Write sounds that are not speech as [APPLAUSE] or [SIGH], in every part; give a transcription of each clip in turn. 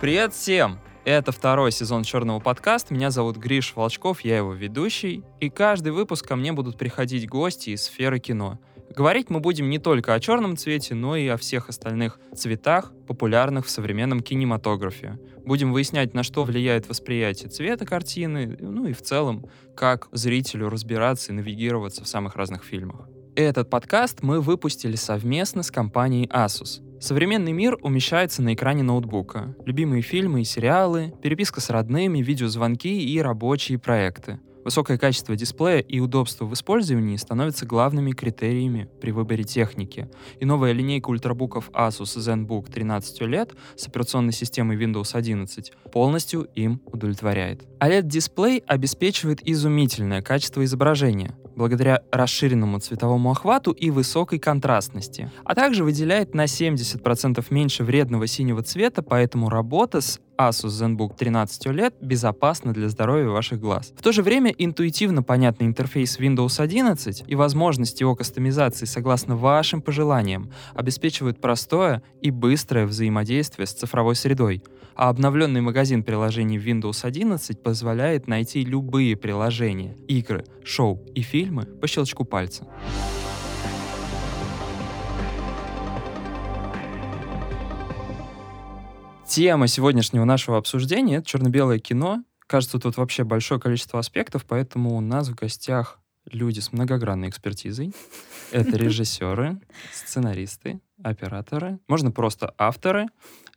Привет всем! Это второй сезон черного подкаста. Меня зовут Гриш Волчков, я его ведущий. И каждый выпуск ко мне будут приходить гости из сферы кино. Говорить мы будем не только о черном цвете, но и о всех остальных цветах, популярных в современном кинематографе. Будем выяснять, на что влияет восприятие цвета картины, ну и в целом, как зрителю разбираться и навигироваться в самых разных фильмах. Этот подкаст мы выпустили совместно с компанией Asus. Современный мир умещается на экране ноутбука. Любимые фильмы и сериалы, переписка с родными, видеозвонки и рабочие проекты. Высокое качество дисплея и удобство в использовании становятся главными критериями при выборе техники. И новая линейка ультрабуков Asus ZenBook 13 лет с операционной системой Windows 11 полностью им удовлетворяет. OLED-дисплей обеспечивает изумительное качество изображения, благодаря расширенному цветовому охвату и высокой контрастности, а также выделяет на 70% меньше вредного синего цвета, поэтому работа с Asus ZenBook 13 OLED безопасна для здоровья ваших глаз. В то же время интуитивно понятный интерфейс Windows 11 и возможность его кастомизации согласно вашим пожеланиям обеспечивают простое и быстрое взаимодействие с цифровой средой, а обновленный магазин приложений Windows 11 позволяет найти любые приложения, игры, шоу и фильмы по щелчку пальца. Тема сегодняшнего нашего обсуждения — это черно-белое кино. Кажется, тут вообще большое количество аспектов, поэтому у нас в гостях люди с многогранной экспертизой. Это [LAUGHS] режиссеры, сценаристы, операторы, можно просто авторы,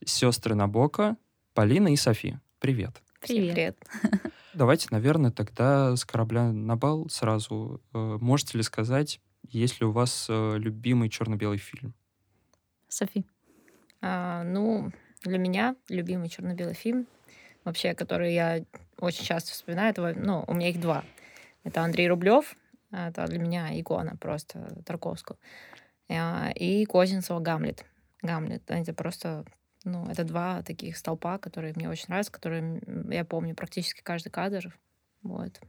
сестры Набока, Полина и Софи. Привет. Привет. [LAUGHS] Давайте, наверное, тогда с корабля на бал сразу. Э, можете ли сказать, есть ли у вас э, любимый черно-белый фильм? Софи. А, ну, для меня любимый черно-белый фильм, вообще, который я очень часто вспоминаю, это, ну, у меня их два. Это Андрей Рублев, это для меня икона просто Тарковского, а, и Козинцева «Гамлет». «Гамлет» — это просто ну, это два таких столпа, которые мне очень нравятся, которые я помню практически каждый кадр. Вот.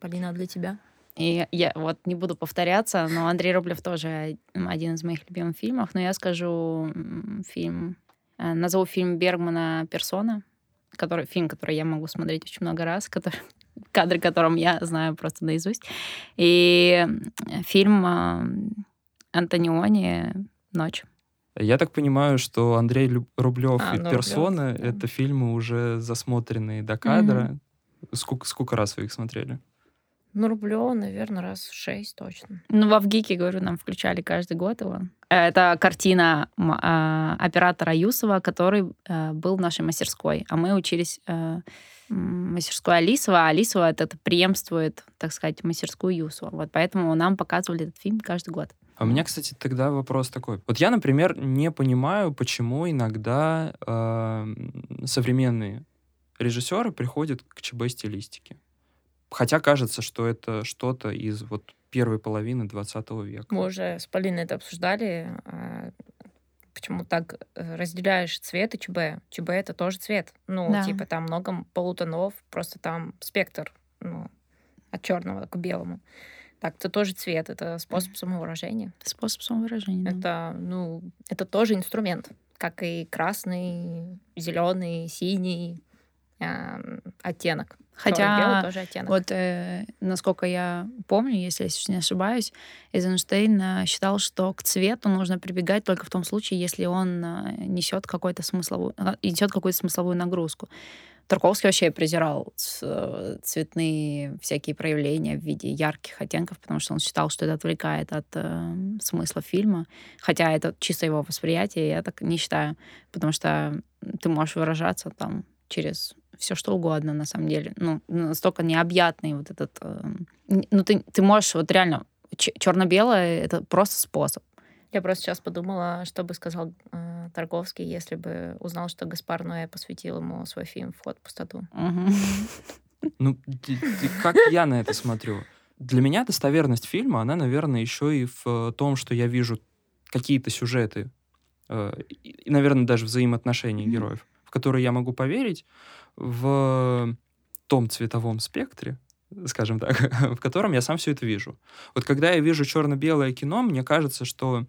Полина, для тебя? И я вот не буду повторяться, но Андрей Рублев тоже один из моих любимых фильмов. Но я скажу фильм Э, назову фильм Бергмана «Персона», который, фильм, который я могу смотреть очень много раз, который, [LAUGHS] кадры которым я знаю просто наизусть. И фильм Антониони «Ночь». Я так понимаю, что Андрей Рублев а, и ну, «Персона» Рублев, да. — это фильмы уже засмотренные до кадра. Угу. Сколько, сколько раз вы их смотрели? Ну, Рублева, наверное, раз шесть точно. Ну, во ВГИКе, говорю, нам включали каждый год его. Это картина э, оператора Юсова, который э, был в нашей мастерской. А мы учились э, мастерской Алисова, а Алисова это, это преемствует, так сказать, мастерскую Юсова. Вот поэтому нам показывали этот фильм каждый год. А у меня, кстати, тогда вопрос такой. Вот я, например, не понимаю, почему иногда э, современные режиссеры приходят к ЧБ-стилистике. Хотя кажется, что это что-то из вот первой половины 20 века. Мы уже с Полиной это обсуждали. А, почему так э, разделяешь цвет и ЧБ? ЧБ — это тоже цвет. Ну, да. типа там много полутонов, просто там спектр ну, от черного к белому. Так, это тоже цвет, это способ самовыражения. Способ самовыражения. Это, да. ну, это тоже инструмент, как и красный, зеленый, синий э, оттенок. Хотя, белый тоже оттенок. вот э, насколько я помню, если я не ошибаюсь, Эйзенштейн э, считал, что к цвету нужно прибегать только в том случае, если он э, несет какой-то смысловую, э, несет какую-то смысловую нагрузку. Тарковский вообще презирал э, цветные всякие проявления в виде ярких оттенков, потому что он считал, что это отвлекает от э, смысла фильма. Хотя это чисто его восприятие, я так не считаю, потому что ты можешь выражаться там через все что угодно, на самом деле. Ну, настолько необъятный вот этот... Э, ну, ты, ты можешь вот реально... Черно-белое — это просто способ. Я просто сейчас подумала, что бы сказал э, Тарковский, если бы узнал, что Гаспар Ноэ посвятил ему свой фильм «Вход в пустоту». [LAUGHS] Ну, как я на это смотрю? Для меня достоверность фильма, она, наверное, еще и в том, что я вижу какие-то сюжеты, э, и, наверное, даже взаимоотношения героев, в которые я могу поверить, в том цветовом спектре, скажем так, [LAUGHS] в котором я сам все это вижу. Вот когда я вижу черно-белое кино, мне кажется, что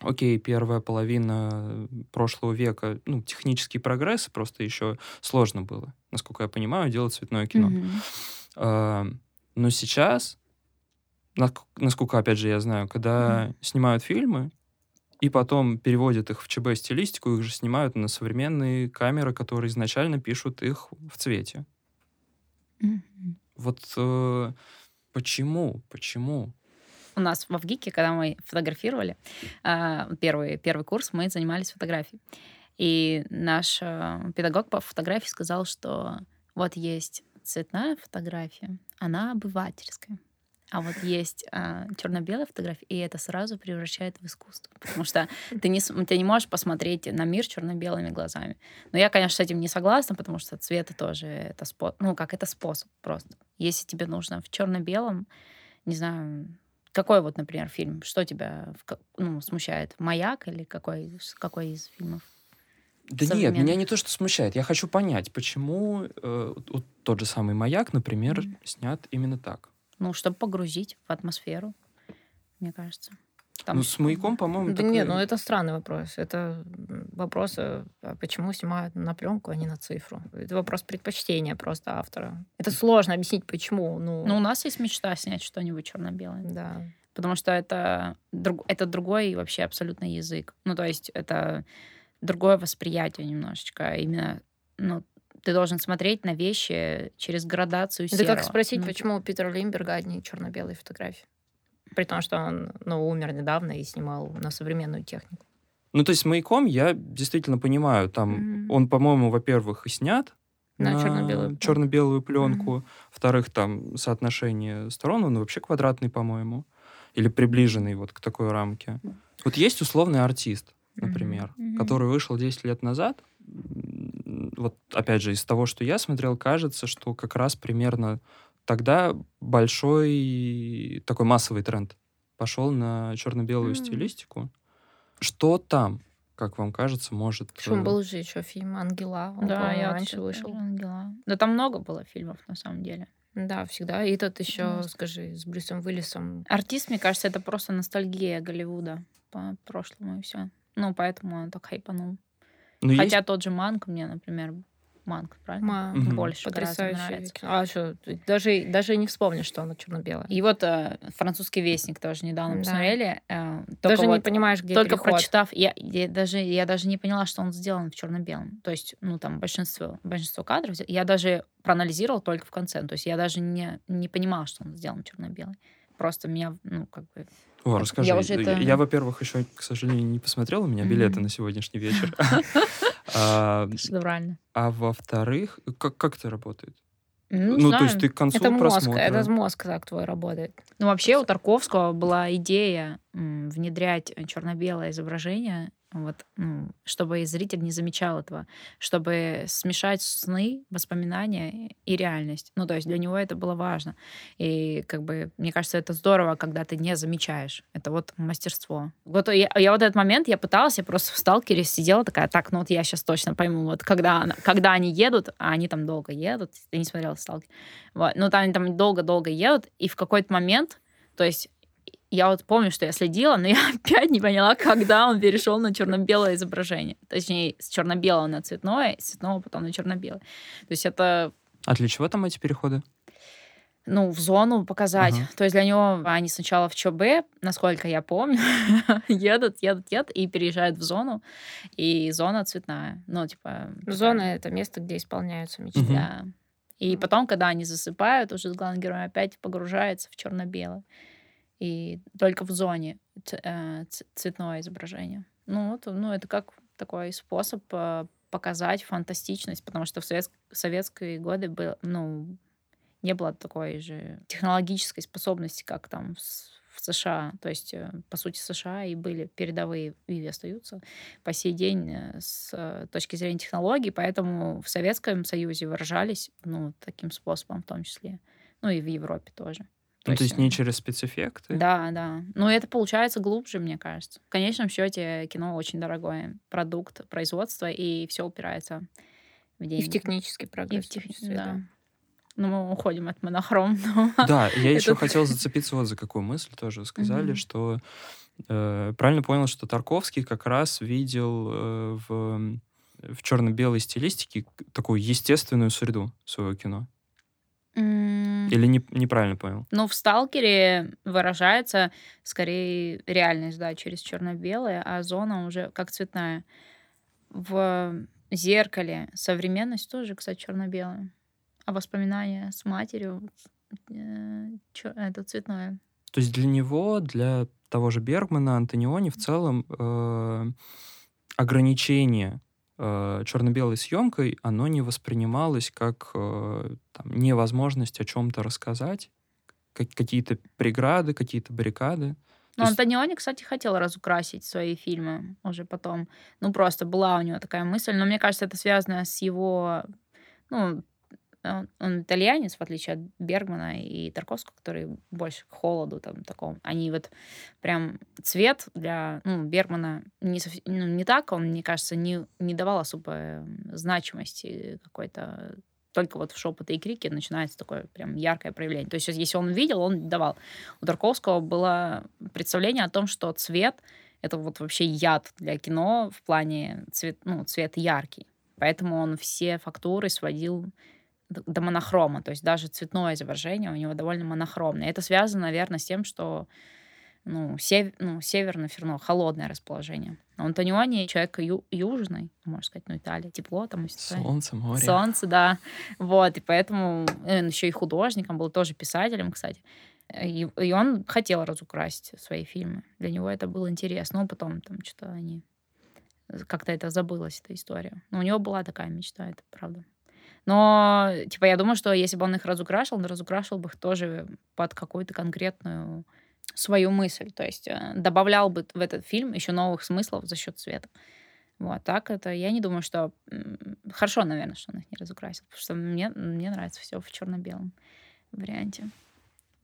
окей, первая половина прошлого века, ну, технический прогресс, просто еще сложно было, насколько я понимаю, делать цветное кино. Mm-hmm. Но сейчас, насколько, опять же, я знаю, когда mm-hmm. снимают фильмы, и потом переводят их в ЧБ-стилистику, их же снимают на современные камеры, которые изначально пишут их в цвете. Mm-hmm. Вот э, почему? Почему? У нас в Авгике, когда мы фотографировали, э, первый, первый курс, мы занимались фотографией. И наш э, педагог по фотографии сказал, что вот есть цветная фотография, она обывательская. А вот есть а, черно-белая фотография, и это сразу превращает в искусство. Потому что ты не, ты не можешь посмотреть на мир черно-белыми глазами. Но я, конечно, с этим не согласна, потому что цвета тоже это способ. Ну, как это способ просто. Если тебе нужно в черно-белом, не знаю, какой вот, например, фильм, что тебя ну, смущает? Маяк или какой, какой из фильмов? Да нет, меня не то, что смущает. Я хочу понять, почему э, вот тот же самый маяк, например, mm-hmm. снят именно так. Ну, чтобы погрузить в атмосферу, мне кажется. Там... Ну, с маяком, по-моему, Да такой... нет, ну это странный вопрос. Это вопрос, а почему снимают на пленку, а не на цифру. Это вопрос предпочтения просто автора. Это сложно объяснить, почему. Ну, ну у нас есть мечта снять что-нибудь черно-белое. Да. Потому что это, друг... это другой вообще абсолютно язык. Ну, то есть это другое восприятие немножечко. Именно ну, ты должен смотреть на вещи через градацию серого. Это как спросить, ну, почему у Питера Лимберга одни черно-белые фотографии? При том, что он ну, умер недавно и снимал на современную технику. Ну, то есть маяком я действительно понимаю, там mm-hmm. он, по-моему, во-первых, и снят на, на черно-белую, черно-белую пленку, mm-hmm. во-вторых, там соотношение сторон, он вообще квадратный, по-моему, или приближенный вот к такой рамке. Вот есть условный артист, например, mm-hmm. который вышел 10 лет назад, вот опять же из того, что я смотрел, кажется, что как раз примерно тогда большой такой массовый тренд пошел на черно-белую mm. стилистику. Что там, как вам кажется, может... Причем э, был же еще фильм «Ангела». Он, да, я раньше вышел. «Ангела». Да там много было фильмов, на самом деле. Да, всегда. И тот еще, mm. скажи, с Брюсом Уиллисом. Артист, мне кажется, это просто ностальгия Голливуда по прошлому и все. Ну, поэтому он так хайпанул. Ну, Хотя есть... тот же Манк мне, например, Манк, правильно? Ма. Больше Потрясающий. А что, даже, даже не вспомнишь, что оно черно-белое. И вот э, французский вестник тоже недавно да. посмотрели. Э, даже вот, не понимаешь, где Только переход. прочитав, я, я, даже, я даже не поняла, что он сделан в черно-белом. То есть, ну, там, большинство, большинство кадров, я даже проанализировала только в конце. То есть я даже не, не понимала, что он сделан черно-белый. Просто меня, ну, как бы о, расскажи. Я, уже это... я во-первых, еще, к сожалению, не посмотрел, у меня билеты mm-hmm. на сегодняшний вечер. [LAUGHS] А, Шедеврально. А во-вторых, как это работает? Ну, ну то есть ты к концу это мозг, просмотра... Это мозг так твой работает. Ну, вообще у Тарковского была идея внедрять черно-белое изображение вот, ну, чтобы зритель не замечал этого, чтобы смешать сны, воспоминания и реальность. Ну, то есть для него это было важно. И, как бы, мне кажется, это здорово, когда ты не замечаешь. Это вот мастерство. Вот я, я вот этот момент, я пыталась, я просто в сталкере сидела такая, так, ну вот я сейчас точно пойму, вот когда, когда они едут, а они там долго едут, ты не смотрела сталкер, вот, ну там они там долго-долго едут, и в какой-то момент, то есть я вот помню, что я следила, но я [LAUGHS] опять не поняла, когда он перешел на черно-белое изображение. Точнее, с черно-белого на цветное, с цветного потом на черно-белое. То есть это... А для чего там эти переходы? Ну, в зону показать. Ага. То есть для него они сначала в ЧБ, насколько я помню, [LAUGHS] едут, едут, едут и переезжают в зону. И зона цветная. Ну, типа... Зона — это место, где исполняются мечты. Да. И потом, когда они засыпают, уже с главным героем опять погружается в черно-белое и только в зоне э, цветное изображение. Ну, вот, ну, это как такой способ э, показать фантастичность, потому что в совет... советские годы был, ну, не было такой же технологической способности, как там в США. То есть, э, по сути, США и были передовые и остаются по сей день с точки зрения технологий, поэтому в Советском Союзе выражались ну, таким способом в том числе. Ну и в Европе тоже. То, ну, то есть не через спецэффекты? Да, да. Но это получается глубже, мне кажется. В конечном счете кино очень дорогое продукт производства, и все упирается в деньги. И в технический прогресс. И в тех... да. да. Ну, мы уходим от монохром. [LAUGHS] Да, я еще хотел зацепиться вот за какую мысль тоже сказали, что Э, правильно понял, что Тарковский как раз видел э, в, в черно-белой стилистике такую естественную среду своего кино? Или не, неправильно понял? Ну, в «Сталкере» выражается скорее реальность, да, через черно-белое, а зона уже как цветная. В «Зеркале» современность тоже, кстати, черно-белая. А воспоминания с матерью э, это цветное. То есть для него, для того же Бергмана, Антониони в целом э, ограничение э, черно-белой съемкой, оно не воспринималось как э, там, невозможность о чем-то рассказать, как, какие-то преграды, какие-то баррикады. Ну, есть... Антониони, кстати, хотел разукрасить свои фильмы уже потом. Ну, просто была у него такая мысль. Но мне кажется, это связано с его ну, он, итальянец, в отличие от Бергмана и Тарковского, которые больше к холоду там таком. Они вот прям цвет для ну, Бергмана не, ну, не так, он, мне кажется, не, не давал особой значимости какой-то только вот в шепоты и крики начинается такое прям яркое проявление. То есть если он видел, он давал. У Тарковского было представление о том, что цвет — это вот вообще яд для кино в плане цвет, ну, цвет яркий. Поэтому он все фактуры сводил до монохрома, то есть даже цветное изображение у него довольно монохромное. Это связано, наверное, с тем, что ну, сев, ну, северное ферно, холодное расположение. А Антониони человек ю, южный, можно сказать, ну, Италия, тепло там. Солнце, море. Солнце, да. Вот, и поэтому он еще и художником был, тоже писателем, кстати. И, и он хотел разукрасить свои фильмы. Для него это было интересно. Но потом там что-то они... Как-то это забылось, эта история. Но у него была такая мечта, это правда. Но, типа, я думаю, что если бы он их разукрашивал, он разукрашивал бы их тоже под какую-то конкретную свою мысль. То есть э, добавлял бы в этот фильм еще новых смыслов за счет цвета. Вот так это я не думаю, что хорошо, наверное, что он их не разукрасил, потому что мне мне нравится все в черно-белом варианте.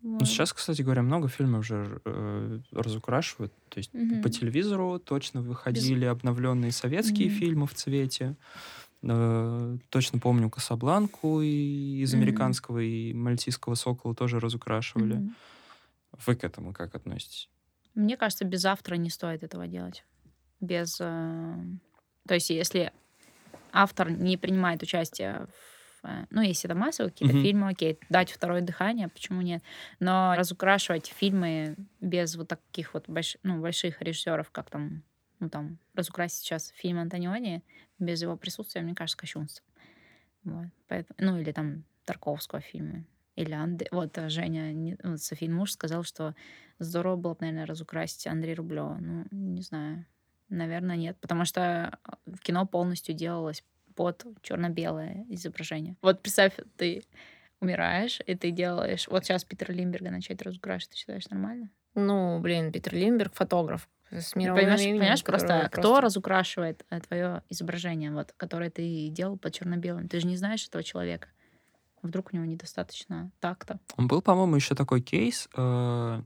Вот. Ну, сейчас, кстати говоря, много фильмов уже э, разукрашивают. То есть угу. по телевизору точно выходили Без... обновленные советские угу. фильмы в цвете. Э, точно помню Касабланку и из mm-hmm. американского и мальтийского сокола тоже разукрашивали. Mm-hmm. Вы к этому как относитесь? Мне кажется, без автора не стоит этого делать. Без... Э... То есть если автор не принимает участие в... Э, ну, если это массовые какие-то mm-hmm. фильмы, окей, дать второе дыхание, почему нет? Но разукрашивать фильмы без вот таких вот больш... ну, больших режиссеров, как там ну, там, разукрасить сейчас фильм Антониони без его присутствия, мне кажется, кощунством. Вот. Поэтому, ну, или там Тарковского фильма. Или Анд... Вот э, Женя, не... вот Софин муж сказал, что здорово было бы, наверное, разукрасить Андрея Рублева. Ну, не знаю. Наверное, нет. Потому что э, кино полностью делалось под черно-белое изображение. Вот представь, ты умираешь, и ты делаешь... Вот сейчас Питера Лимберга начать разукрашивать, ты считаешь нормально? Ну, блин, Питер Лимберг фотограф с понимаешь, именем, понимаешь просто, просто, кто разукрашивает э, твое изображение, вот, которое ты делал по черно-белым? Ты же не знаешь этого человека. Вдруг у него недостаточно такта. Он был, по-моему, еще такой кейс. Э,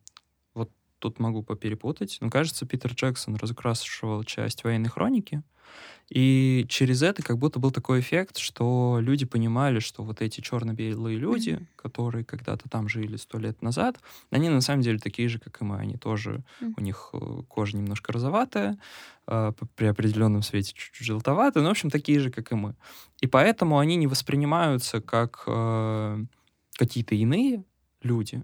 тут могу поперепутать. Но кажется, Питер Джексон разукрашивал часть военной хроники. И через это как будто был такой эффект, что люди понимали, что вот эти черно-белые люди, mm-hmm. которые когда-то там жили сто лет назад, они на самом деле такие же, как и мы. Они тоже, mm-hmm. у них э, кожа немножко розоватая, э, при определенном свете чуть-чуть желтоватая, но, в общем, такие же, как и мы. И поэтому они не воспринимаются как э, какие-то иные люди,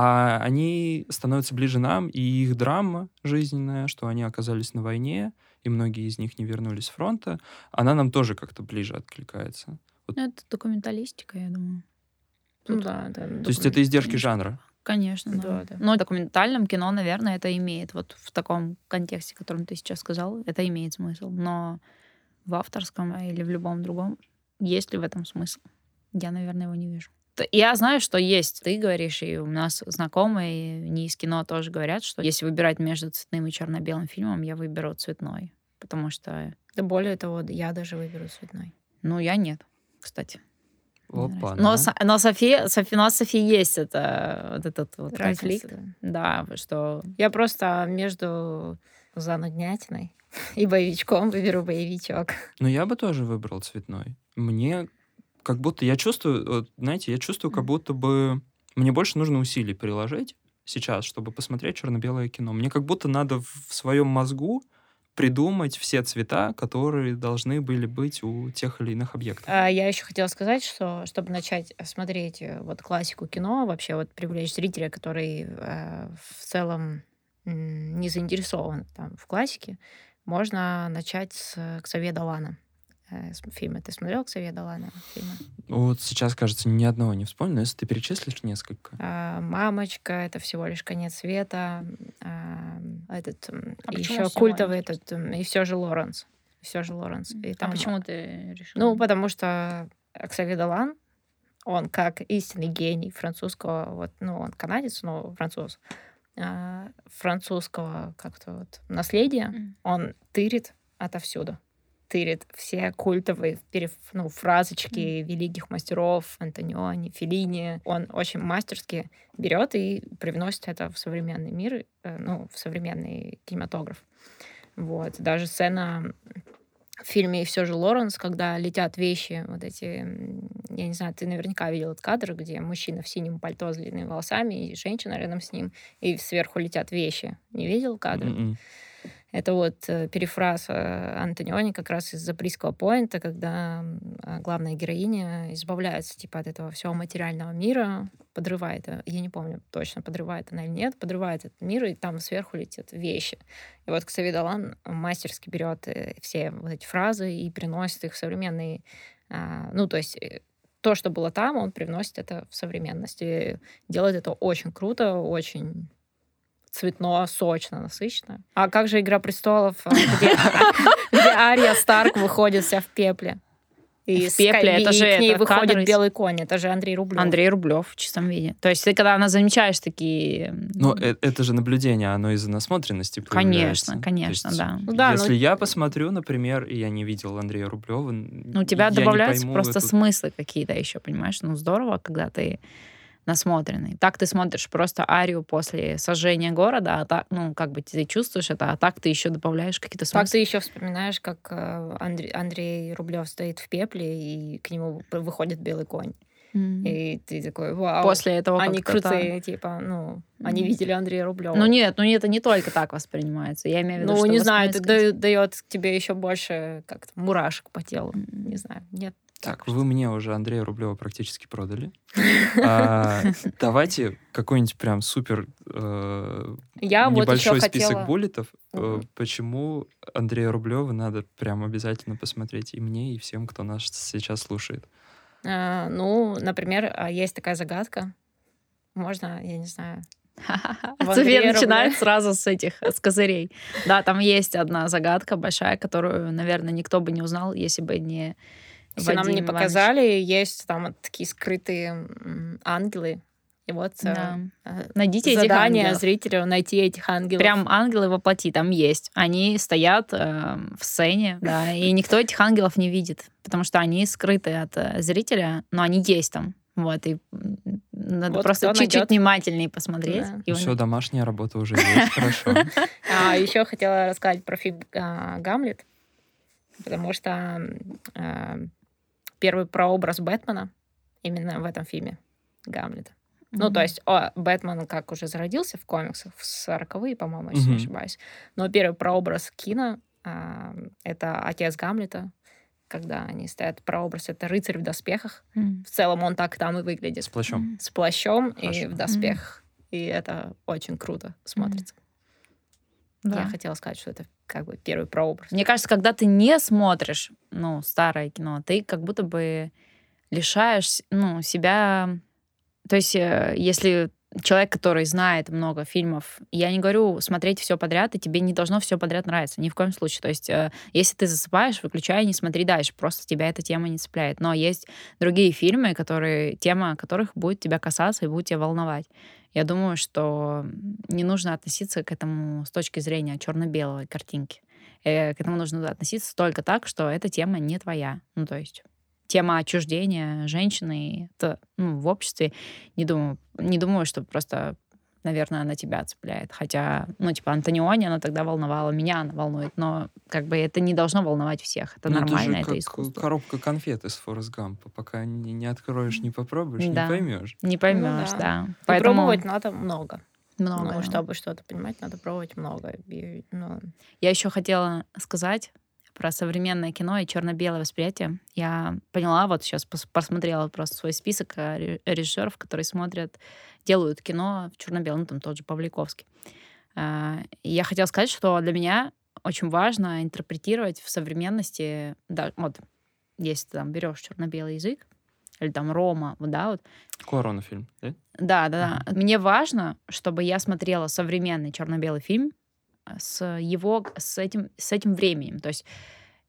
а они становятся ближе нам, и их драма жизненная, что они оказались на войне, и многие из них не вернулись с фронта, она нам тоже как-то ближе откликается. Вот. Ну, это документалистика, я думаю. Тут... Да, да. То есть это издержки жанра? Конечно, да. да. да. Но в документальном кино, наверное, это имеет, вот в таком контексте, котором ты сейчас сказал, это имеет смысл. Но в авторском или в любом другом, есть ли в этом смысл? Я, наверное, его не вижу. Я знаю, что есть. Ты говоришь, и у нас знакомые не из кино тоже говорят, что если выбирать между цветным и черно-белым фильмом, я выберу цветной. Потому что... Да более того, я даже выберу цветной. Ну, я нет, кстати. Опа, но, да. но София, Софи, у нас Софи есть это, вот этот вот конфликт. Да, что... Я просто между зануднятиной [LAUGHS] и боевичком выберу боевичок. Ну, я бы тоже выбрал цветной. Мне как будто я чувствую, знаете, я чувствую, как будто бы мне больше нужно усилий приложить сейчас, чтобы посмотреть черно-белое кино. Мне как будто надо в своем мозгу придумать все цвета, которые должны были быть у тех или иных объектов. А я еще хотела сказать, что чтобы начать смотреть э, вот классику кино, вообще вот привлечь зрителя, который э, в целом не заинтересован там в классике, можно начать с Ксавье Далана э, фильмы. Ты смотрел Ксавье Далана фильмы? Вот сейчас, кажется, ни одного не вспомню, но если ты перечислишь несколько. А, «Мамочка» — это всего лишь конец света. А, этот а еще культовый этот и все же Лоренс. Все же Лоренс. И там... А почему ты решил? Ну, потому что Ксавье Далан, он как истинный гений французского, вот, ну, он канадец, но француз, а, французского как-то вот наследия, mm. он тырит отовсюду. Тырит все культовые ну, фразочки mm. великих мастеров, Антониони, Феллини. Он очень мастерски берет и привносит это в современный мир, э, ну, в современный кинематограф. Вот. Даже сцена в фильме «И все же Лоренс», когда летят вещи, вот эти, я не знаю, ты наверняка видел этот кадр, где мужчина в синем пальто с длинными волосами и женщина рядом с ним, и сверху летят вещи. Не видел кадр? Mm-mm. Это вот э, перефраз э, Антониони как раз из заприйского поинта, когда а, главная героиня избавляется типа от этого всего материального мира, подрывает, э, я не помню точно, подрывает она или нет, подрывает этот мир, и там сверху летят вещи. И вот Ксави Далан мастерски берет все вот эти фразы и приносит их в современные, а, ну, то есть то, что было там, он привносит это в современность. И делает это очень круто, очень цветно, сочно, насыщенно. А как же «Игра престолов», а, где, [LAUGHS] где Ария Старк выходит вся в пепле? И в пепле, это же к ней это выходит кадр... белый конь, это же Андрей Рублев. Андрей Рублев в чистом виде. То есть ты когда она замечаешь такие... Ну, это, это же наблюдение, оно из-за насмотренности Конечно, конечно, есть, да. Ну, да. Если но... я посмотрю, например, и я не видел Андрея Рублева, ну, у тебя добавляются просто эту... смыслы какие-то еще, понимаешь? Ну, здорово, когда ты насмотренный. Так ты смотришь просто арию после сожжения города, а так, ну, как бы ты чувствуешь это, а так ты еще добавляешь какие-то смыслы. Так ты еще вспоминаешь, как э, Андрей, Андрей Рублев стоит в пепле, и к нему выходит белый конь. Mm-hmm. И ты такой, вау. После этого они крутые, типа, ну, mm-hmm. они видели Андрея Рублева. Ну нет, ну это не только так воспринимается. Я имею в виду, ну, что не знаю, это дает тебе еще больше как-то мурашек по телу. Mm-hmm. Не знаю, нет. Так, вы мне уже Андрея Рублева практически продали. [LAUGHS] А, давайте какой-нибудь прям супер э, небольшой список буллетов. Э, почему Андрея Рублева надо прям обязательно посмотреть и мне, и всем, кто нас сейчас слушает. А, ну, например, а, есть такая загадка. Можно, я не знаю, [LAUGHS] София начинает сразу с этих, с козырей. Да, там есть одна загадка большая, которую, наверное, никто бы не узнал, если бы не если нам не показали, Иванович. есть там такие скрытые ангелы. И вот э, да. Э, Найдите задание этих зрителю найти этих ангелов. Прям ангелы воплоти там есть. Они стоят э, в сцене, да, и никто этих ангелов не видит, потому что они скрыты от э, зрителя, но они есть там. Вот, и надо вот просто чуть-чуть внимательнее посмотреть. Да. Все, домашняя работа уже есть, хорошо. [LAUGHS] А еще хотела рассказать про фильм а, «Гамлет», потому что а, первый прообраз Бэтмена именно в этом фильме Гамлета. Mm-hmm. Ну, то есть о, Бэтмен как уже зародился в комиксах в 40-е, по-моему, если mm-hmm. не ошибаюсь. Но первый прообраз Кина а, это отец Гамлета, когда они стоят прообраз, это рыцарь в доспехах. Mm-hmm. В целом он так там и выглядит. С плащом. Mm-hmm. С плащом Хорошо. и в доспехах. Mm-hmm. И это очень круто смотрится. Mm-hmm. Да. Я хотела сказать, что это как бы первый прообраз. Мне кажется, когда ты не смотришь, ну, старое кино, ты как будто бы лишаешь, ну, себя... То есть, э, если человек, который знает много фильмов, я не говорю смотреть все подряд, и тебе не должно все подряд нравиться, ни в коем случае. То есть, э, если ты засыпаешь, выключай, не смотри дальше, просто тебя эта тема не цепляет. Но есть другие фильмы, которые, тема которых будет тебя касаться и будет тебя волновать. Я думаю, что не нужно относиться к этому с точки зрения черно-белой картинки. Э, к этому нужно относиться только так, что эта тема не твоя. Ну, то есть тема отчуждения женщины это, ну, в обществе, не думаю, не думаю, что просто наверное, она тебя цепляет. Хотя, ну, типа, Антониони, она тогда волновала, меня она волнует, но как бы это не должно волновать всех. Это ну, нормально, это, же это искусство. коробка конфет из Форест Гампа. Пока не, не откроешь, не попробуешь, да. не поймешь. Не поймешь, ну, да. да. Поэтому... пробовать надо много. Много. Ну, чтобы что-то понимать, надо пробовать много. И, ну... Я еще хотела сказать про современное кино и черно-белое восприятие. Я поняла, вот сейчас посмотрела просто свой список э, режиссеров, которые смотрят, делают кино в черно-белом, там тот же Павликовский. А, я хотела сказать, что для меня очень важно интерпретировать в современности, да, вот, если ты там берешь черно-белый язык, или там Рома, да, вот. Корона фильм, да? Да, да, да. Мне важно, чтобы я смотрела современный черно-белый фильм э, с его, с этим, с этим временем. То есть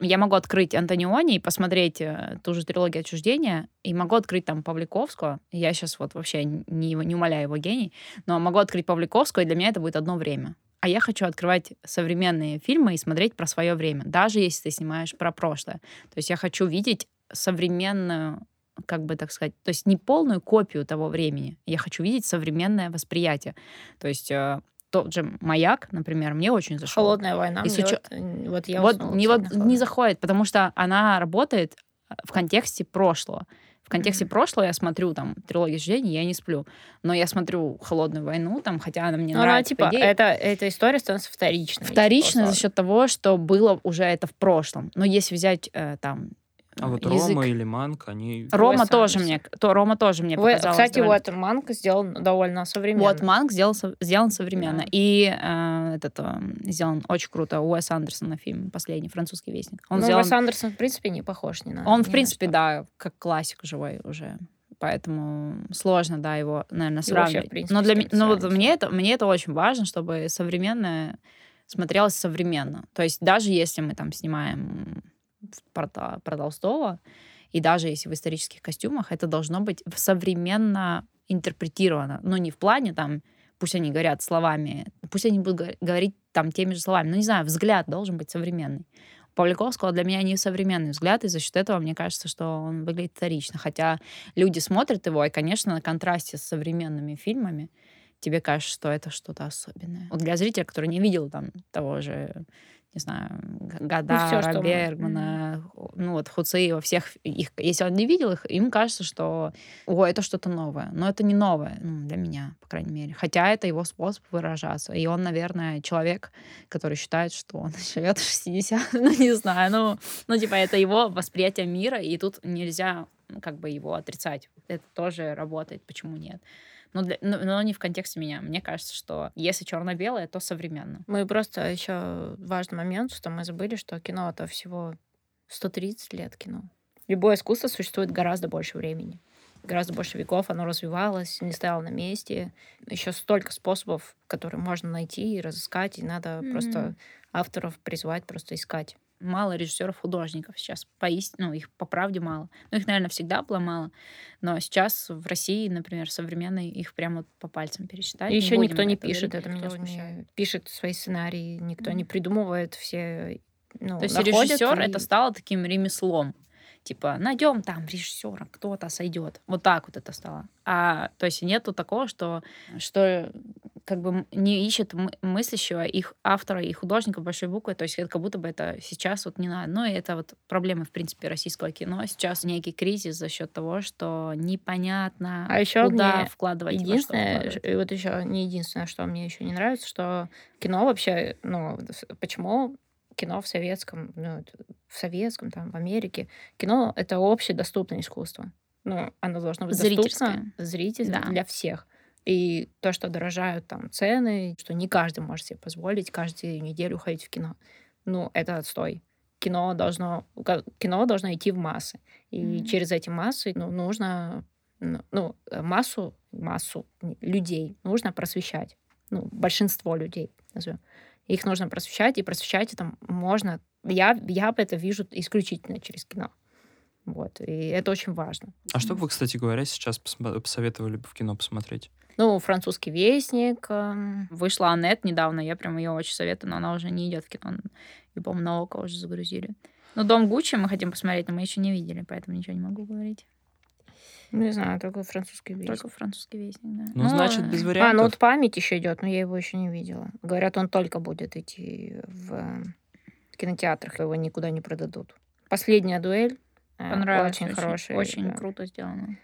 я могу открыть Антониони и посмотреть э, ту же трилогию отчуждения, и могу открыть там Павликовского. Я сейчас вот вообще не, не умоляю его гений, но могу открыть Павликовского, и для меня это будет одно время. А я хочу открывать современные фильмы и смотреть про свое время, даже если ты снимаешь про прошлое. То есть я хочу видеть современную как бы так сказать, то есть не полную копию того времени. Я хочу видеть современное восприятие. То есть э, тот же маяк, например, мне очень зашел. Холодная война. И мне вот, э, вот я вот не, вот не заходит, потому что она работает в контексте прошлого. В контексте mm-hmm. прошлого я смотрю там трилогию жизни, я не сплю. Но я смотрю холодную войну, там, хотя она мне Но нравится. Она, типа, это, эта история становится вторичной. Вторичной за счет того, что было уже это в прошлом. Но если взять э, там а вот язык. Рома или Манк, они... Рома тоже мне, то, Рома тоже мне Вы, показалось. Кстати, довольно... вот Манк сделан довольно современно. Вот Манк сделал, сделан современно. Да. И э, этот э, сделан очень круто. Уэс Андерсона фильм «Последний французский вестник». Он ну, сделан... Уэс Андерсон, в принципе, не похож ни на... Он, ни в принципе, да, как классик живой уже. Поэтому сложно, да, его, наверное, сравнивать. Вообще, принципе, но для меня, ну, вот мне это, мне это очень важно, чтобы современное смотрелось современно. То есть даже если мы там снимаем про, про Толстого, и даже если в исторических костюмах, это должно быть современно интерпретировано. Но не в плане там, пусть они говорят словами, пусть они будут говорить там теми же словами. Ну, не знаю, взгляд должен быть современный. У Павликовского для меня не современный взгляд, и за счет этого мне кажется, что он выглядит вторично. Хотя люди смотрят его, и, конечно, на контрасте с современными фильмами тебе кажется, что это что-то особенное. Вот для зрителя, который не видел там того же не знаю, Гадара, ну, Бергмана, mm-hmm. ну вот Хуцеева, всех их, если он не видел их, им кажется, что, о, это что-то новое. Но это не новое, ну, для меня, по крайней мере. Хотя это его способ выражаться. И он, наверное, человек, который считает, что он [LAUGHS] живет в 60 [LAUGHS] ну, не знаю, ну, ну, типа, это его восприятие мира, и тут нельзя как бы его отрицать. Это тоже работает, почему нет? Но, для, но, но не в контексте меня. Мне кажется, что если черно-белое, то современно. Мы просто еще важный момент, что мы забыли, что кино это всего 130 лет кино. Любое искусство существует гораздо больше времени. Гораздо больше веков оно развивалось, не стояло на месте. Еще столько способов, которые можно найти и разыскать, и надо mm-hmm. просто авторов призвать просто искать мало режиссеров-художников сейчас. Поистине, ну, их по правде мало. Ну, их, наверное, всегда было мало. Но сейчас в России, например, современные, их прямо по пальцам пересчитать. И еще никто не пишет, это меня смущает. Пишет свои сценарии, никто mm. не придумывает все... Ну, То есть режиссер и... это стало таким ремеслом типа, найдем там режиссера, кто-то сойдет. Вот так вот это стало. А, то есть нету такого, что, что как бы не ищет мыслящего их автора и художника большой буквы, то есть это как будто бы это сейчас вот не надо. Ну и это вот проблема, в принципе, российского кино. Сейчас некий кризис за счет того, что непонятно, а еще куда вкладывать. Единственное, и вот еще не единственное, что мне еще не нравится, что кино вообще, ну, почему кино в советском, ну, в советском, там, в Америке, кино — это общедоступное искусство. Ну, оно должно быть доступно зрителям да. для всех. И то, что дорожают там цены, что не каждый может себе позволить каждую неделю ходить в кино, ну, это отстой. Кино должно, кино должно идти в массы. И mm-hmm. через эти массы ну, нужно ну, массу, массу людей нужно просвещать. Ну, большинство людей, назовем. Их нужно просвещать, и просвещать это можно... Я, я это вижу исключительно через кино. Вот, и это очень важно. А что бы вы, кстати говоря, сейчас посоветовали бы в кино посмотреть? Ну, французский вестник. Эм, вышла Аннет недавно, я прям ее очень советую, но она уже не идет в кино. И, по-моему, на Око уже загрузили. Ну, Дом Гуччи мы хотим посмотреть, но мы еще не видели, поэтому ничего не могу говорить. Не знаю, только французский вестник. Только французский вестник, да. Ну, ну значит, без вариантов. А, ну вот память еще идет, но я его еще не видела. Говорят, он только будет идти в кинотеатрах, его никуда не продадут. Последняя дуэль. Понравилась. Очень, очень хорошая. Очень да. круто сделано.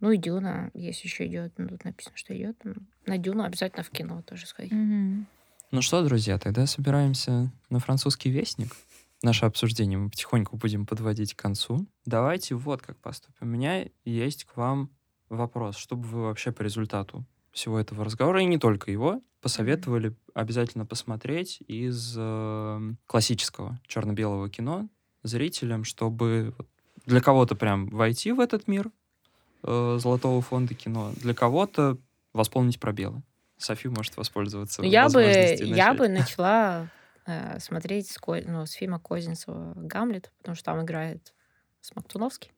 Ну и Дюна, если еще идет, ну, тут написано, что идет. На Дюну обязательно в кино тоже сходить. Мгм. Ну что, друзья, тогда собираемся на французский вестник. Наше обсуждение мы потихоньку будем подводить к концу. Давайте вот как поступим. У меня есть к вам вопрос, чтобы вы вообще по результату всего этого разговора, и не только его, посоветовали обязательно посмотреть из э, классического черно-белого кино зрителям, чтобы для кого-то прям войти в этот мир э, Золотого фонда кино, для кого-то восполнить пробелы. Софи может воспользоваться Ну, Я бы, я бы начала э, смотреть с, Ко- ну, с фильма Козинцева «Гамлет», потому что там играет Смоктуновский.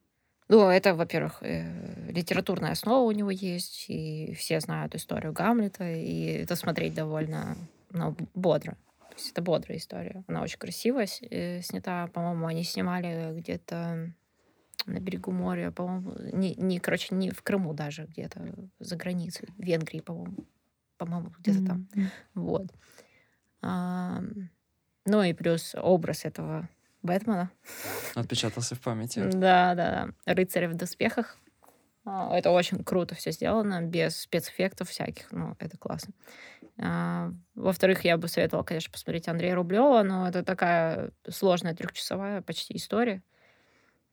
Ну, это, во-первых, э, литературная основа у него есть, и все знают историю Гамлета, и это смотреть довольно ну, бодро. То есть это бодрая история. Она очень красиво э, снята. По-моему, они снимали где-то на берегу моря, по-моему, не, не, короче, не в Крыму даже, где-то за границей, в Венгрии, по-моему. По-моему, где-то там. Мгм. Вот. Ам, Ну и плюс образ этого Бэтмена. [LAUGHS] Отпечатался в памяти. Да, да, да. Рыцаря в доспехах. А, Это очень круто все сделано, без спецэффектов всяких. Ну, это классно. А, Во-вторых, я бы советовала, конечно, посмотреть Андрея Рублева, но это такая сложная трехчасовая почти история.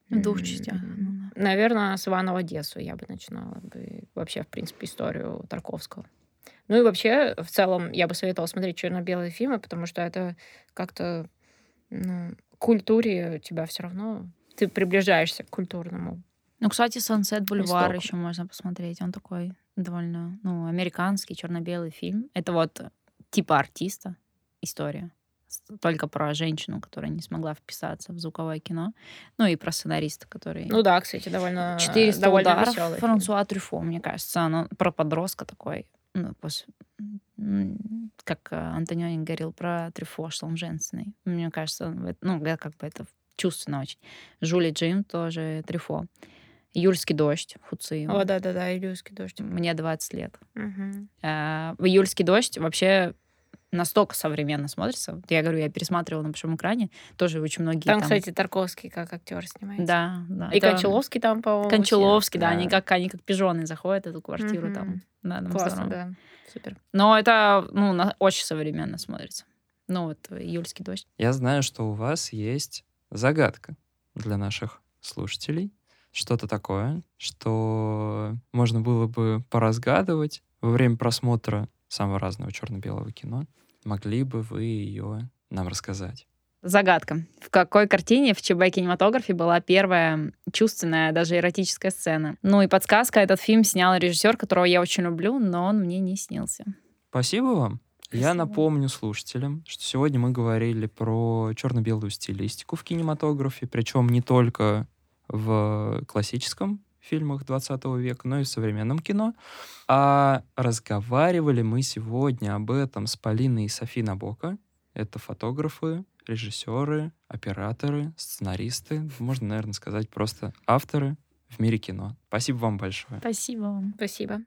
В двух частях. Ну. Наверное, с Ивана в Одессу я бы начинала бы вообще, в принципе, историю Тарковского. Ну и вообще, в целом, я бы советовала смотреть черно-белые фильмы, потому что это как-то ну, культуре тебя все равно... Ты приближаешься к культурному. Ну, кстати, Sunset Бульвар еще можно посмотреть. Он такой довольно, ну, американский черно-белый фильм. Это вот типа артиста история. Только про женщину, которая не смогла вписаться в звуковое кино. Ну и про сценариста, который... Ну да, кстати, довольно, 400 довольно ударов. Франсуа Трюфо, мне кажется. Оно про подростка такой. Ну, пос- м, как э, Антониони говорил про Трюфо, что он женственный. Мне кажется, эт- ну, как бы это чувственно очень. Жули Джим тоже Трюфо. Июльский дождь Фуциева. О, да-да-да, Илюшский дождь. Мне 20 лет. А, В июльский дождь вообще настолько современно смотрится. Я говорю, я пересматривала на большом экране. Тоже очень многие Там, там... кстати, Тарковский как актер снимается. Да, да. И это- Кончаловский там, по-моему. Кончаловский, да, все. они как они как пижоны заходят в эту квартиру Мгм. там. Да, там Классно, здорово. да. Супер. Но это, ну, на- очень современно смотрится. Ну, вот июльский дождь. Я знаю, что у вас есть загадка для наших слушателей. Что-то такое, что можно было бы поразгадывать во время просмотра самого разного черно-белого кино. Могли бы вы ее нам рассказать? Загадка. В какой картине в ЧБ кинематографе была первая чувственная, даже эротическая сцена? Ну и подсказка, этот фильм снял режиссер, которого я очень люблю, но он мне не снился. Спасибо вам. Я напомню слушателям, что сегодня мы говорили про черно-белую стилистику в кинематографе, причем не только в классическом фильмах 20 века, но и в современном кино. А разговаривали мы сегодня об этом с Полиной и Софи Набока. Это фотографы, режиссеры, операторы, сценаристы, можно, наверное, сказать просто авторы в мире кино. Спасибо вам большое. Спасибо вам. Спасибо.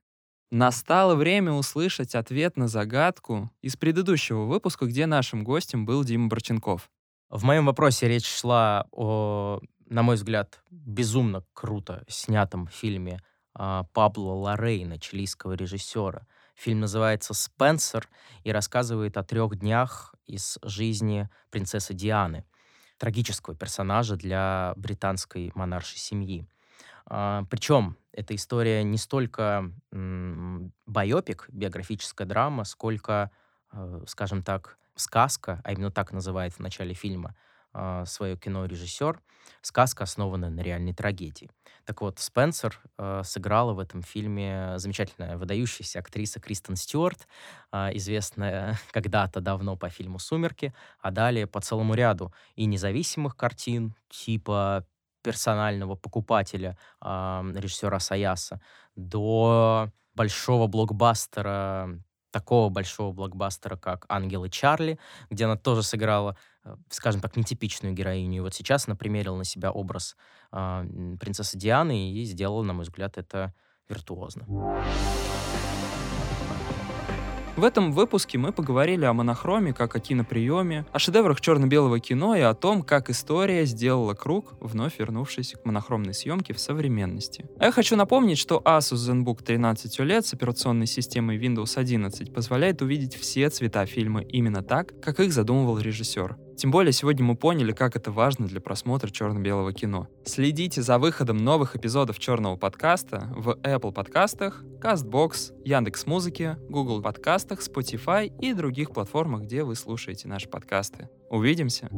Настало время услышать ответ на загадку из предыдущего выпуска, где нашим гостем был Дима Борченков. В моем вопросе речь шла о, на мой взгляд, безумно круто снятом фильме а, Пабло Лорейна, чилийского режиссера. Фильм называется «Спенсер» и рассказывает о трех днях из жизни принцессы Дианы, трагического персонажа для британской монаршей семьи. А, Причем эта история не столько м, байопик, биографическая драма, сколько, э, скажем так, сказка, а именно так называет в начале фильма свое кино режиссер. Сказка, основанная на реальной трагедии. Так вот, Спенсер э, сыграла в этом фильме замечательная, выдающаяся актриса Кристен Стюарт, а, известная [LAUGHS] когда-то давно по фильму «Сумерки», а далее по целому ряду и независимых картин, типа персонального покупателя а, режиссера Саяса, до большого блокбастера, такого большого блокбастера, как «Ангелы Чарли», где она тоже сыграла, э, скажем так, нетипичную героиню. Вот сейчас она примерила на себя образ м, принцессы Дианы и сделала, на мой взгляд, это виртуозно. В этом выпуске мы поговорили о монохроме как о киноприеме, о шедеврах черно-белого кино и о том, как история сделала круг, вновь вернувшись к монохромной съемке в современности. А я хочу напомнить, что Asus ZenBook 13 OLED с операционной системой Windows 11 позволяет увидеть все цвета фильма именно так, как их задумывал режиссер. Тем более сегодня мы поняли, как это важно для просмотра черно-белого кино. Следите за выходом новых эпизодов черного подкаста в Apple подкастах, CastBox, Яндекс.Музыке, Google подкастах, Spotify и других платформах, где вы слушаете наши подкасты. Увидимся!